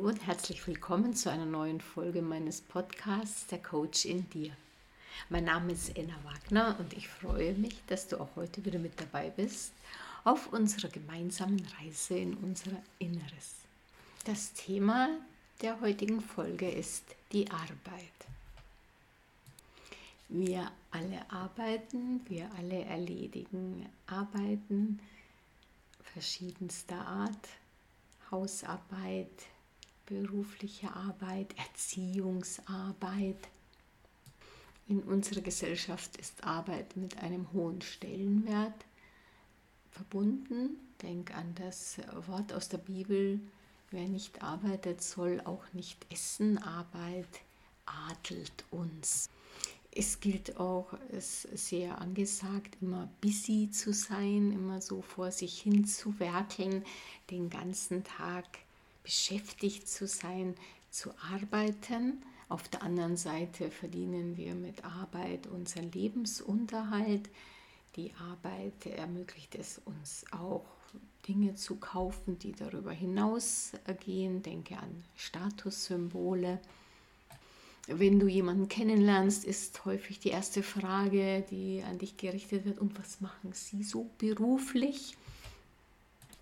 Hallo und herzlich willkommen zu einer neuen Folge meines Podcasts Der Coach in dir. Mein Name ist Enna Wagner und ich freue mich, dass du auch heute wieder mit dabei bist auf unserer gemeinsamen Reise in unser Inneres. Das Thema der heutigen Folge ist die Arbeit. Wir alle arbeiten, wir alle erledigen Arbeiten verschiedenster Art, Hausarbeit, berufliche Arbeit, Erziehungsarbeit. In unserer Gesellschaft ist Arbeit mit einem hohen Stellenwert verbunden. Denk an das Wort aus der Bibel, wer nicht arbeitet, soll auch nicht essen. Arbeit adelt uns. Es gilt auch, es ist sehr angesagt, immer busy zu sein, immer so vor sich hin zu werkeln, den ganzen Tag beschäftigt zu sein, zu arbeiten. Auf der anderen Seite verdienen wir mit Arbeit unseren Lebensunterhalt. Die Arbeit ermöglicht es uns auch, Dinge zu kaufen, die darüber hinausgehen. Denke an Statussymbole. Wenn du jemanden kennenlernst, ist häufig die erste Frage, die an dich gerichtet wird, und was machen sie so beruflich?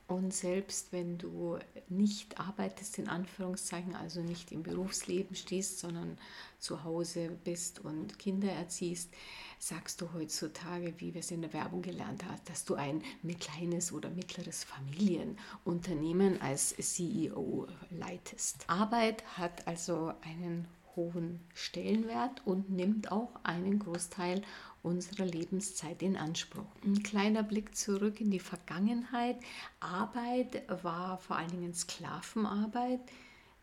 Und selbst wenn du nicht arbeitest, in Anführungszeichen, also nicht im Berufsleben stehst, sondern zu Hause bist und Kinder erziehst, sagst du heutzutage, wie wir es in der Werbung gelernt haben, dass du ein kleines oder mittleres Familienunternehmen als CEO leitest. Arbeit hat also einen hohen Stellenwert und nimmt auch einen Großteil unserer Lebenszeit in Anspruch. Ein kleiner Blick zurück in die Vergangenheit. Arbeit war vor allen Dingen Sklavenarbeit.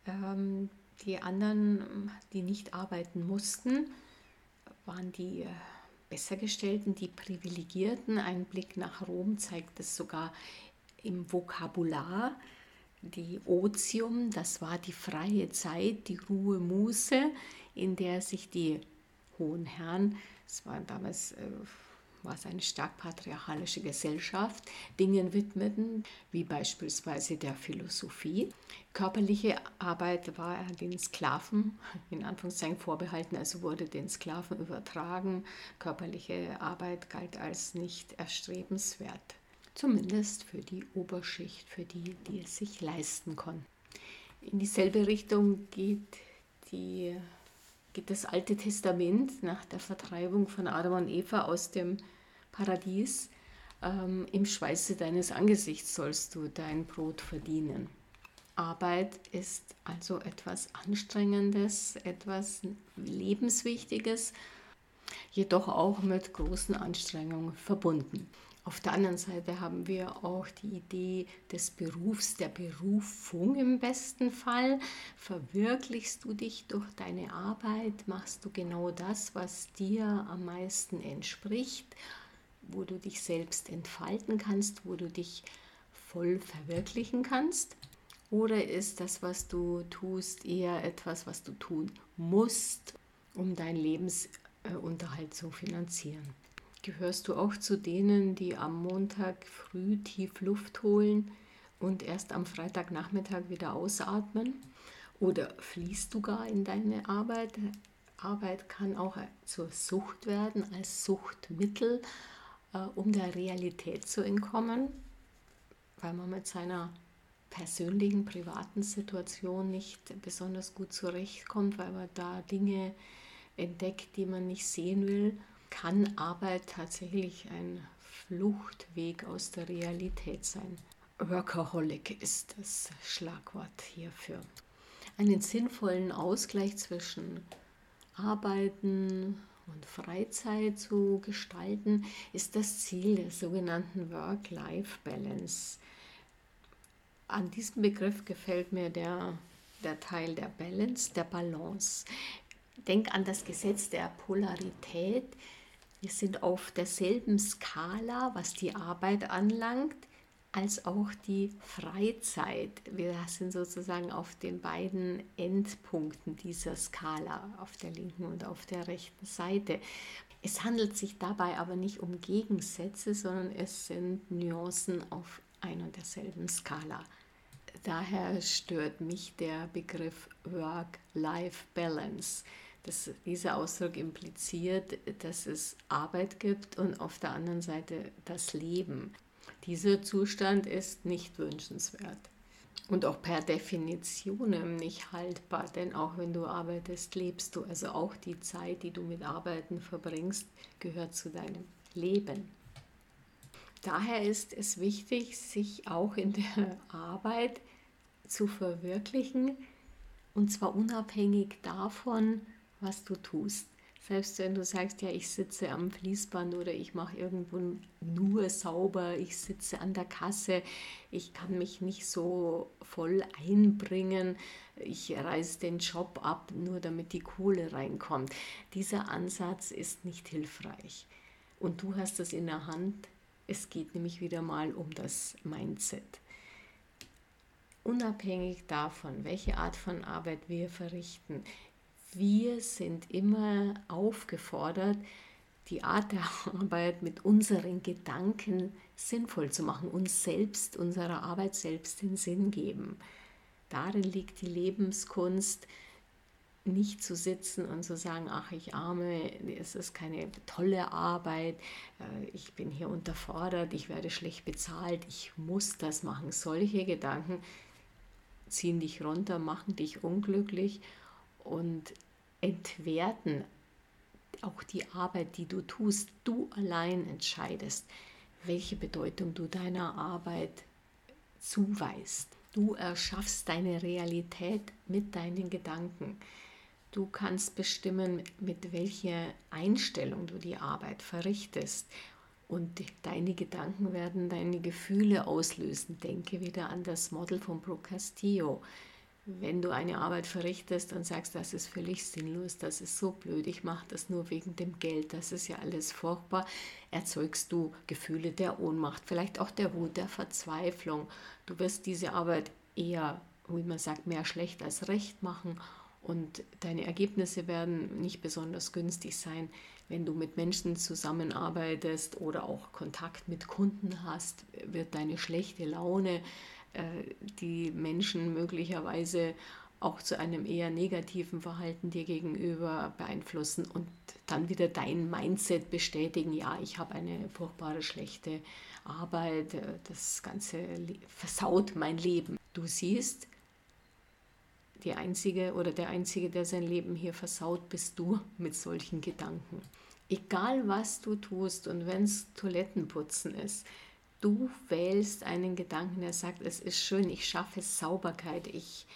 Ähm, die anderen, die nicht arbeiten mussten, waren die äh, Bessergestellten, die Privilegierten. Ein Blick nach Rom zeigt es sogar im Vokabular. Die Otium, das war die freie Zeit, die Ruhe, Muße, in der sich die hohen Herren es war damals äh, war es eine stark patriarchalische Gesellschaft, Dingen widmeten, wie beispielsweise der Philosophie. Körperliche Arbeit war den Sklaven in Anführungszeichen vorbehalten, also wurde den Sklaven übertragen. Körperliche Arbeit galt als nicht erstrebenswert, zumindest für die Oberschicht, für die, die es sich leisten konnten. In dieselbe Richtung geht die geht das Alte Testament nach der Vertreibung von Adam und Eva aus dem Paradies. Ähm, Im Schweiße deines Angesichts sollst du dein Brot verdienen. Arbeit ist also etwas Anstrengendes, etwas Lebenswichtiges, jedoch auch mit großen Anstrengungen verbunden. Auf der anderen Seite haben wir auch die Idee des Berufs, der Berufung im besten Fall. Verwirklichst du dich durch deine Arbeit, machst du genau das, was dir am meisten entspricht, wo du dich selbst entfalten kannst, wo du dich voll verwirklichen kannst? Oder ist das, was du tust, eher etwas, was du tun musst, um deinen Lebensunterhalt zu finanzieren? Gehörst du auch zu denen, die am Montag früh tief Luft holen und erst am Freitagnachmittag wieder ausatmen? Oder fließt du gar in deine Arbeit? Arbeit kann auch zur Sucht werden, als Suchtmittel, äh, um der Realität zu entkommen, weil man mit seiner persönlichen, privaten Situation nicht besonders gut zurechtkommt, weil man da Dinge entdeckt, die man nicht sehen will kann Arbeit tatsächlich ein Fluchtweg aus der Realität sein. Workaholic ist das Schlagwort hierfür. Einen sinnvollen Ausgleich zwischen Arbeiten und Freizeit zu gestalten, ist das Ziel der sogenannten Work-Life-Balance. An diesem Begriff gefällt mir der, der Teil der Balance, der Balance. Denk an das Gesetz der Polarität. Wir sind auf derselben Skala, was die Arbeit anlangt, als auch die Freizeit. Wir sind sozusagen auf den beiden Endpunkten dieser Skala, auf der linken und auf der rechten Seite. Es handelt sich dabei aber nicht um Gegensätze, sondern es sind Nuancen auf ein und derselben Skala. daher stört mich der Begriff Work-Life-Balance. Das, dieser Ausdruck impliziert, dass es Arbeit gibt und auf der anderen Seite das Leben. Dieser Zustand ist nicht wünschenswert und auch per Definition nicht haltbar, denn auch wenn du arbeitest, lebst du. Also auch die Zeit, die du mit Arbeiten verbringst, gehört zu deinem Leben. Daher ist es wichtig, sich auch in der Arbeit zu verwirklichen, und zwar unabhängig davon, was du tust. Selbst wenn du sagst, ja, ich sitze am Fließband oder ich mache irgendwo nur sauber, ich sitze an der Kasse, ich kann mich nicht so voll einbringen, ich reiße den Job ab, nur damit die Kohle reinkommt. Dieser Ansatz ist nicht hilfreich. Und du hast es in der Hand. Es geht nämlich wieder mal um das Mindset. Unabhängig davon, welche Art von Arbeit wir verrichten, wir sind immer aufgefordert, die Art der Arbeit mit unseren Gedanken sinnvoll zu machen, uns selbst, unserer Arbeit selbst den Sinn geben. Darin liegt die Lebenskunst, nicht zu sitzen und zu sagen, ach ich arme, es ist keine tolle Arbeit, äh, ich bin hier unterfordert, ich werde schlecht bezahlt, ich muss das machen. Solche Gedanken ziehen dich runter, machen dich unglücklich und entwerten auch die Arbeit, die du tust. Du allein entscheidest, welche Bedeutung du deiner Arbeit zuweist. Du erschaffst deine Realität mit deinen Gedanken. Du kannst bestimmen, mit welcher Einstellung du die Arbeit verrichtest. Und deine Gedanken werden deine Gefühle auslösen. Denke wieder an das Model von Procastillo wenn du eine Arbeit verrichtest und sagst, das ist völlig sinnlos, das ist so blöd, ich mache das nur wegen dem Geld, das ist ja alles furchtbar, erzeugst du Gefühle der Ohnmacht, vielleicht auch der Wut, der Verzweiflung. Du wirst diese Arbeit eher, wie man sagt, mehr schlecht als recht machen und deine Ergebnisse werden nicht besonders günstig sein, wenn du mit Menschen zusammenarbeitest oder auch Kontakt mit Kunden hast, wird deine schlechte Laune äh, die Menschen möglicherweise auch zu einem eher negativen Verhalten dir gegenüber beeinflussen und dann wieder dein Mindset bestätigen, ja, ich habe eine furchtbare, schlechte Arbeit, äh, das Ganze versaut mein Leben. Du siehst, die Einzige oder der Einzige, der sein Leben hier versaut, bist du mit solchen Gedanken. Egal was du tust und wenn es Toilettenputzen ist, du wählst einen Gedanken, der sagt, es ist schön, ich schaffe Sauberkeit, ich,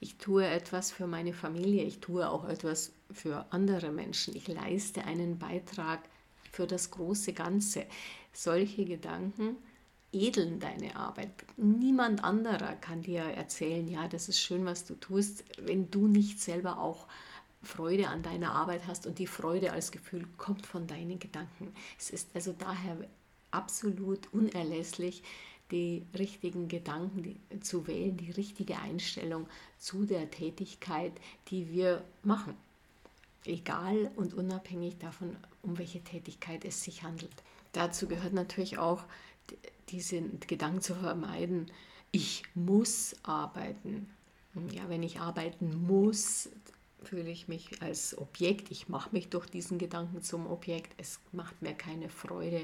ich tue etwas für meine Familie, ich tue auch etwas für andere Menschen, ich leiste einen Beitrag für das große Ganze. Solche Gedanken edeln deine Arbeit. Niemand anderer kann dir erzählen, ja, das ist schön, was du tust, wenn du nicht selber auch Freude an deiner Arbeit hast und die Freude als Gefühl kommt von deinen Gedanken. Es ist also daher absolut unerlässlich, die richtigen Gedanken zu wählen, die richtige Einstellung zu der Tätigkeit, die wir machen. Egal und unabhängig davon, um welche Tätigkeit es sich handelt. Dazu gehört natürlich auch, diesen Gedanken zu vermeiden, ich muss arbeiten. Ja, wenn ich arbeiten muss, fühle ich mich als Objekt. Ich mache mich durch diesen Gedanken zum Objekt. Es macht mir keine Freude.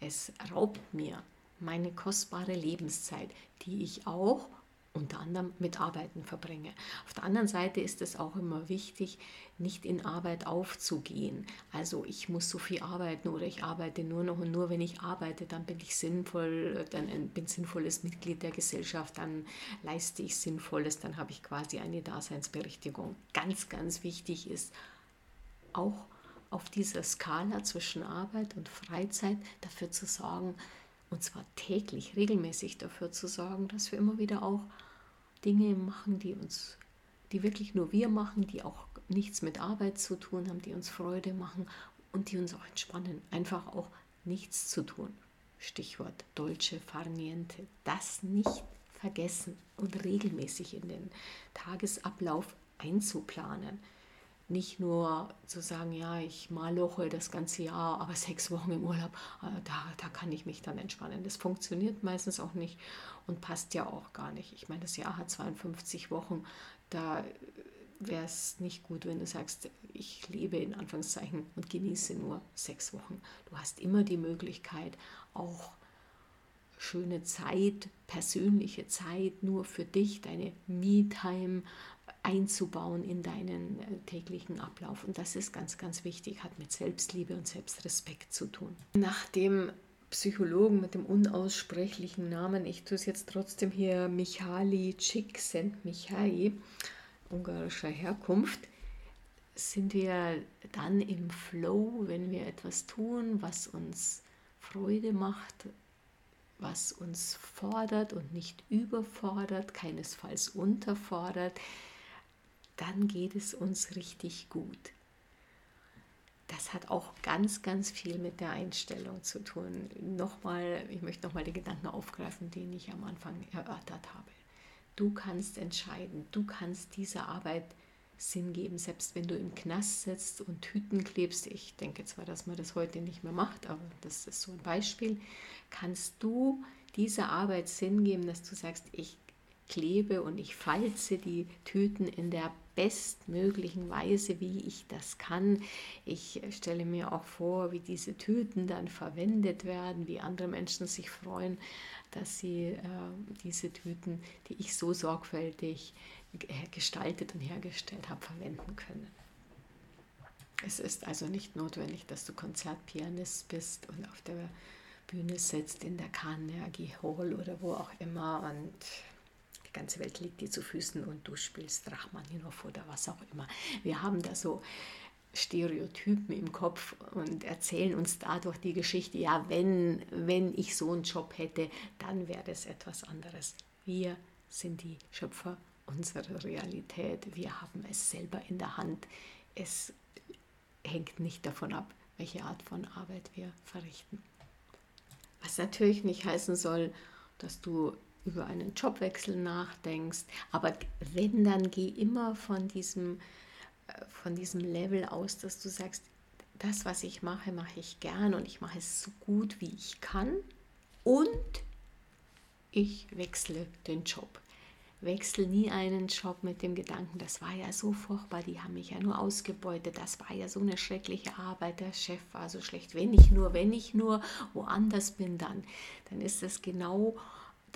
Es raubt mir meine kostbare Lebenszeit, die ich auch unter anderem mit Arbeiten verbringe. Auf der anderen Seite ist es auch immer wichtig, nicht in Arbeit aufzugehen. Also ich muss so viel arbeiten oder ich arbeite nur noch und nur wenn ich arbeite, dann bin ich sinnvoll, dann bin sinnvolles Mitglied der Gesellschaft, dann leiste ich Sinnvolles, dann habe ich quasi eine Daseinsberechtigung. Ganz, ganz wichtig ist auch auf dieser Skala zwischen Arbeit und Freizeit dafür zu sorgen, und zwar täglich, regelmäßig dafür zu sorgen, dass wir immer wieder auch Dinge machen, die uns, die wirklich nur wir machen, die auch nichts mit Arbeit zu tun haben, die uns Freude machen und die uns auch entspannen. Einfach auch nichts zu tun. Stichwort Dolce far niente. Das nicht vergessen und regelmäßig in den Tagesablauf einzuplanen. Nicht nur zu sagen, ja, ich maloche das ganze Jahr, aber sechs Wochen im Urlaub, äh, da, da kann ich mich dann entspannen. Das funktioniert meistens auch nicht und passt ja auch gar nicht. Ich meine, das Jahr hat 52 Wochen, da wäre es nicht gut, wenn du sagst, ich lebe in Anführungszeichen und genieße nur sechs Wochen. Du hast immer die Möglichkeit, auch schöne Zeit, persönliche Zeit nur für dich, deine Me-Time einzubauen in deinen äh, täglichen Ablauf. Und das ist ganz, ganz wichtig, hat mit Selbstliebe und Selbstrespekt zu tun. Nach dem Psychologen mit dem unaussprechlichen Namen, ich tue es jetzt trotzdem hier, Michali Csikszentmihalyi, ungarischer Herkunft, sind wir dann im Flow, wenn wir etwas tun, was uns Freude macht, was uns fordert und nicht überfordert, keinesfalls unterfordert, dann geht es uns richtig gut. Das hat auch ganz, ganz viel mit der Einstellung zu tun. Nochmal, ich möchte nochmal den Gedanken aufgreifen, den ich am Anfang erörtert habe. Du kannst entscheiden, du kannst dieser Arbeit Sinn geben, selbst wenn du im Knast sitzt und Hüten klebst. Ich denke zwar, dass man das heute nicht mehr macht, aber das ist so ein Beispiel. Kannst du dieser Arbeit Sinn geben, dass du sagst, ich klebe und ich falze die Tüten in der bestmöglichen Weise, wie ich das kann. Ich stelle mir auch vor, wie diese Tüten dann verwendet werden, wie andere Menschen sich freuen, dass sie äh, diese Tüten, die ich so sorgfältig äh, gestaltet und hergestellt habe, verwenden können. Es ist also nicht notwendig, dass du Konzertpianist bist und auf der Bühne sitzt in der Carnegie Hall oder wo auch immer und ganze Welt liegt dir zu Füßen und du spielst Rachmaninoff oder was auch immer. Wir haben da so Stereotypen im Kopf und erzählen uns dadurch die Geschichte, ja, wenn, wenn ich so einen Job hätte, dann wäre das etwas anderes. Wir sind die Schöpfer unserer Realität. Wir haben es selber in der Hand. Es hängt nicht davon ab, welche Art von Arbeit wir verrichten. Was natürlich nicht heißen soll, dass du über einen Jobwechsel nachdenkst. Aber wenn, dann geh immer von diesem, äh, von diesem Level aus, dass du sagst, das, was ich mache, mache ich gern und ich mache es so gut, wie ich kann. Und ich wechsle den Job. Wechsel nie einen Job mit dem Gedanken, das war ja so furchtbar, die haben mich ja nur ausgebeutet, das war ja so eine schreckliche Arbeit, der Chef war so schlecht. Wenn ich nur, wenn ich nur woanders bin, dann, dann ist das genau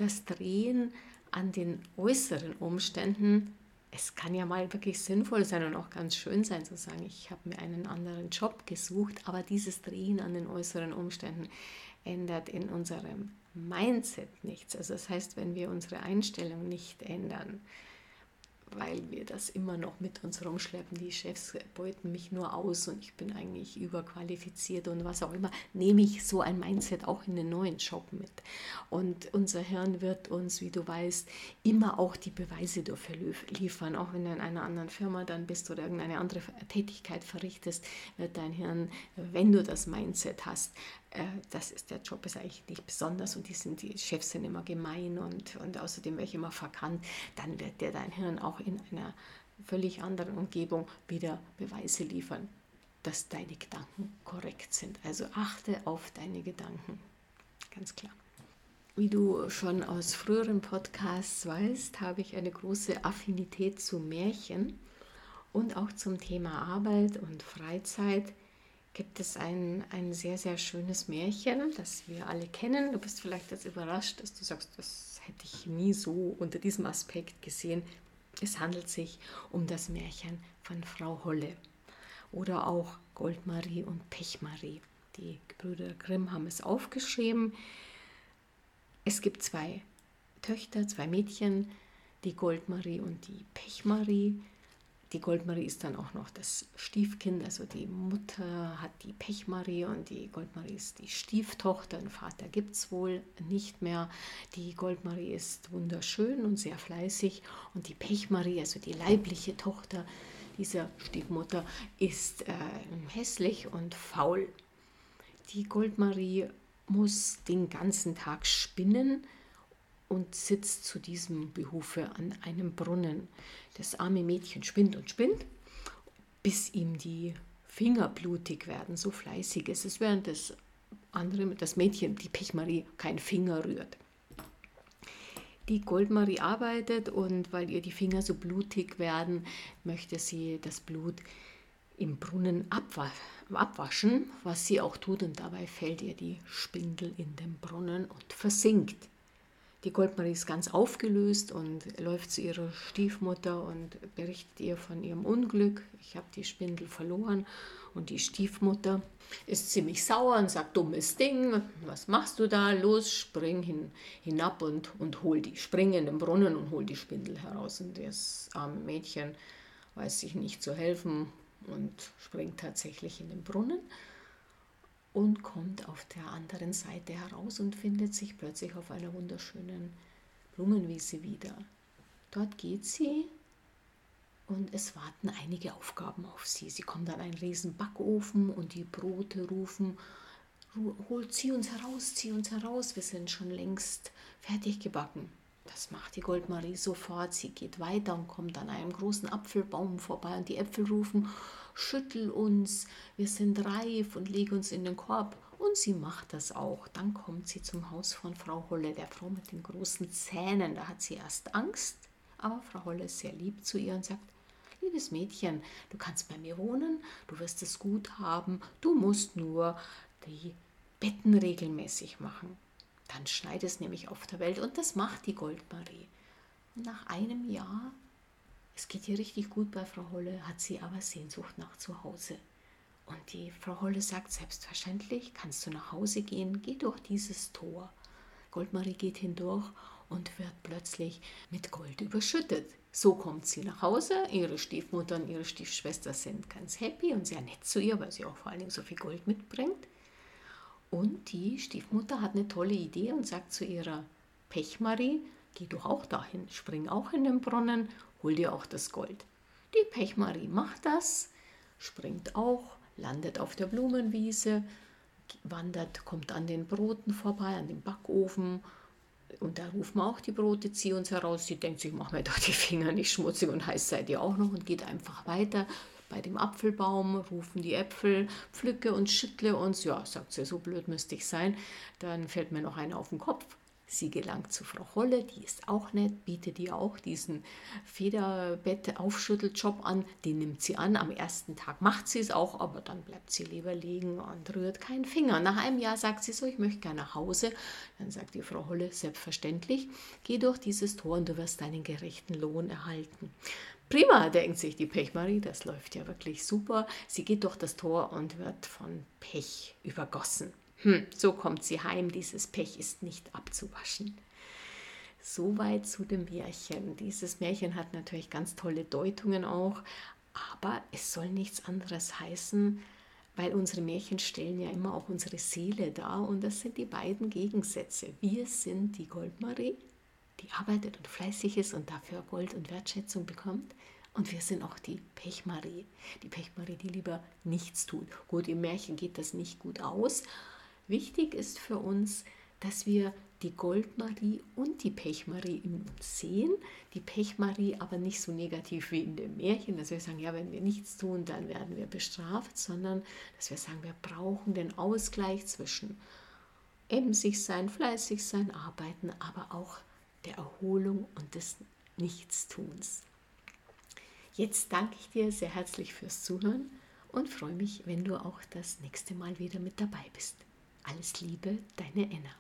das Drehen an den äußeren Umständen, es kann ja mal wirklich sinnvoll sein und auch ganz schön sein zu sagen, ich habe mir einen anderen Job gesucht, aber dieses Drehen an den äußeren Umständen ändert in unserem Mindset nichts. Also das heißt, wenn wir unsere Einstellung nicht ändern, weil wir das immer noch mit uns rumschleppen. Die Chefs beuten mich nur aus und ich bin eigentlich überqualifiziert und was auch immer, nehme ich so ein Mindset auch in den neuen Job mit. Und unser Hirn wird uns, wie du weißt, immer auch die Beweise dafür liefern. Auch wenn du in einer anderen Firma dann bist oder irgendeine andere Tätigkeit verrichtest, wird dein Hirn, wenn du das Mindset hast, äh, das ist der Job ist eigentlich nicht besonders und die, sind, die Chefs sind immer gemein und, und außerdem ich immer verkannt, dann wird dir dein Hirn auch in einer völlig anderen Umgebung wieder Beweise liefern, dass deine Gedanken korrekt sind. Also achte auf deine Gedanken, ganz klar. Wie du schon aus früheren Podcasts weißt, habe ich eine große Affinität zu Märchen und auch zum Thema Arbeit und Freizeit gibt es ein, ein sehr, sehr schönes Märchen, das wir alle kennen. Du bist vielleicht jetzt überrascht, dass du sagst, das hätte ich nie so unter diesem Aspekt gesehen. Es handelt sich um das Märchen von Frau Holle oder auch Goldmarie und Pechmarie. Die Gebrüder Grimm haben es aufgeschrieben. Es gibt zwei Töchter, zwei Mädchen, die Goldmarie und die Pechmarie. Die Goldmarie ist dann auch noch das Stiefkind, also die Mutter hat die Pechmarie und die Goldmarie ist die Stieftochter. Einen Vater gibt es wohl nicht mehr. Die Goldmarie ist wunderschön und sehr fleißig und die Pechmarie, also die leibliche Tochter dieser Stiefmutter, ist äh, hässlich und faul. Die Goldmarie muss den ganzen Tag spinnen und sitzt zu diesem Behufe an einem Brunnen. Das arme Mädchen spinnt und spinnt bis ihm die Finger blutig werden, so fleißig ist es, während das andere, das Mädchen, die Pechmarie, keinen Finger rührt. Die Goldmarie arbeitet und weil ihr die Finger so blutig werden, möchte sie das Blut im Brunnen abwaschen, was sie auch tut und dabei fällt ihr die Spindel in den Brunnen und versinkt. Die Goldmarie ist ganz aufgelöst und läuft zu ihrer Stiefmutter und berichtet ihr von ihrem Unglück. Ich habe die Spindel verloren und die Stiefmutter ist ziemlich sauer und sagt, dummes Ding, was machst du da? Los, spring hin, hinab und, und hol die, spring in den Brunnen und hol die Spindel heraus. Und das arme Mädchen weiß sich nicht zu helfen und springt tatsächlich in den Brunnen und kommt auf der anderen Seite heraus und findet sich plötzlich auf einer wunderschönen Blumenwiese wieder. Dort geht sie und es warten einige Aufgaben auf sie. Sie kommt an einen riesen Backofen und die Brote rufen, holt sie uns heraus, zieh uns heraus, wir sind schon längst fertig gebacken. Das macht die Goldmarie sofort. Sie geht weiter und kommt an einem großen Apfelbaum vorbei und die Äpfel rufen, schüttel uns, wir sind reif und leg uns in den Korb. Und sie macht das auch. Dann kommt sie zum Haus von Frau Holle, der Frau mit den großen Zähnen. Da hat sie erst Angst, aber Frau Holle ist sehr lieb zu ihr und sagt, liebes Mädchen, du kannst bei mir wohnen, du wirst es gut haben, du musst nur die Betten regelmäßig machen. Dann schneit es nämlich auf der Welt und das macht die Goldmarie. Nach einem Jahr es geht ihr richtig gut bei Frau Holle, hat sie aber Sehnsucht nach zu Hause. Und die Frau Holle sagt, selbstverständlich kannst du nach Hause gehen, geh durch dieses Tor. Goldmarie geht hindurch und wird plötzlich mit Gold überschüttet. So kommt sie nach Hause. Ihre Stiefmutter und ihre Stiefschwester sind ganz happy und sehr nett zu ihr, weil sie auch vor allen Dingen so viel Gold mitbringt. Und die Stiefmutter hat eine tolle Idee und sagt zu ihrer Pechmarie, geh doch auch dahin, spring auch in den Brunnen hol dir auch das Gold. Die Pechmarie macht das, springt auch, landet auf der Blumenwiese, wandert, kommt an den Broten vorbei, an dem Backofen. Und da rufen auch die Brote, zieh uns heraus. Sie denkt sich, mach mir doch die Finger nicht schmutzig und heiß seid ihr auch noch und geht einfach weiter. Bei dem Apfelbaum rufen die Äpfel, pflücke und schüttle uns. Ja, sagt sie, so blöd müsste ich sein. Dann fällt mir noch einer auf den Kopf. Sie gelangt zu Frau Holle, die ist auch nett, bietet ihr auch diesen Federbett-Aufschütteljob an. Den nimmt sie an. Am ersten Tag macht sie es auch, aber dann bleibt sie lieber liegen und rührt keinen Finger. Nach einem Jahr sagt sie so, ich möchte gerne nach Hause. Dann sagt die Frau Holle, selbstverständlich, geh durch dieses Tor und du wirst deinen gerechten Lohn erhalten. Prima, denkt sich die Pechmarie, das läuft ja wirklich super. Sie geht durch das Tor und wird von Pech übergossen. Hm, so kommt sie heim, dieses Pech ist nicht abzuwaschen. Soweit zu dem Märchen. Dieses Märchen hat natürlich ganz tolle Deutungen auch, aber es soll nichts anderes heißen, weil unsere Märchen stellen ja immer auch unsere Seele dar und das sind die beiden Gegensätze. Wir sind die Goldmarie, die arbeitet und fleißig ist und dafür Gold und Wertschätzung bekommt. Und wir sind auch die Pechmarie, die Pechmarie, die lieber nichts tut. Gut, im Märchen geht das nicht gut aus, Wichtig ist für uns, dass wir die Goldmarie und die Pechmarie in uns sehen. Die Pechmarie aber nicht so negativ wie in dem Märchen, dass wir sagen, ja, wenn wir nichts tun, dann werden wir bestraft, sondern dass wir sagen, wir brauchen den Ausgleich zwischen emsig sein, fleißig sein, arbeiten, aber auch der Erholung und des Nichtstuns. Jetzt danke ich dir sehr herzlich fürs Zuhören und freue mich, wenn du auch das nächste Mal wieder mit dabei bist. Alles Liebe, deine Enna.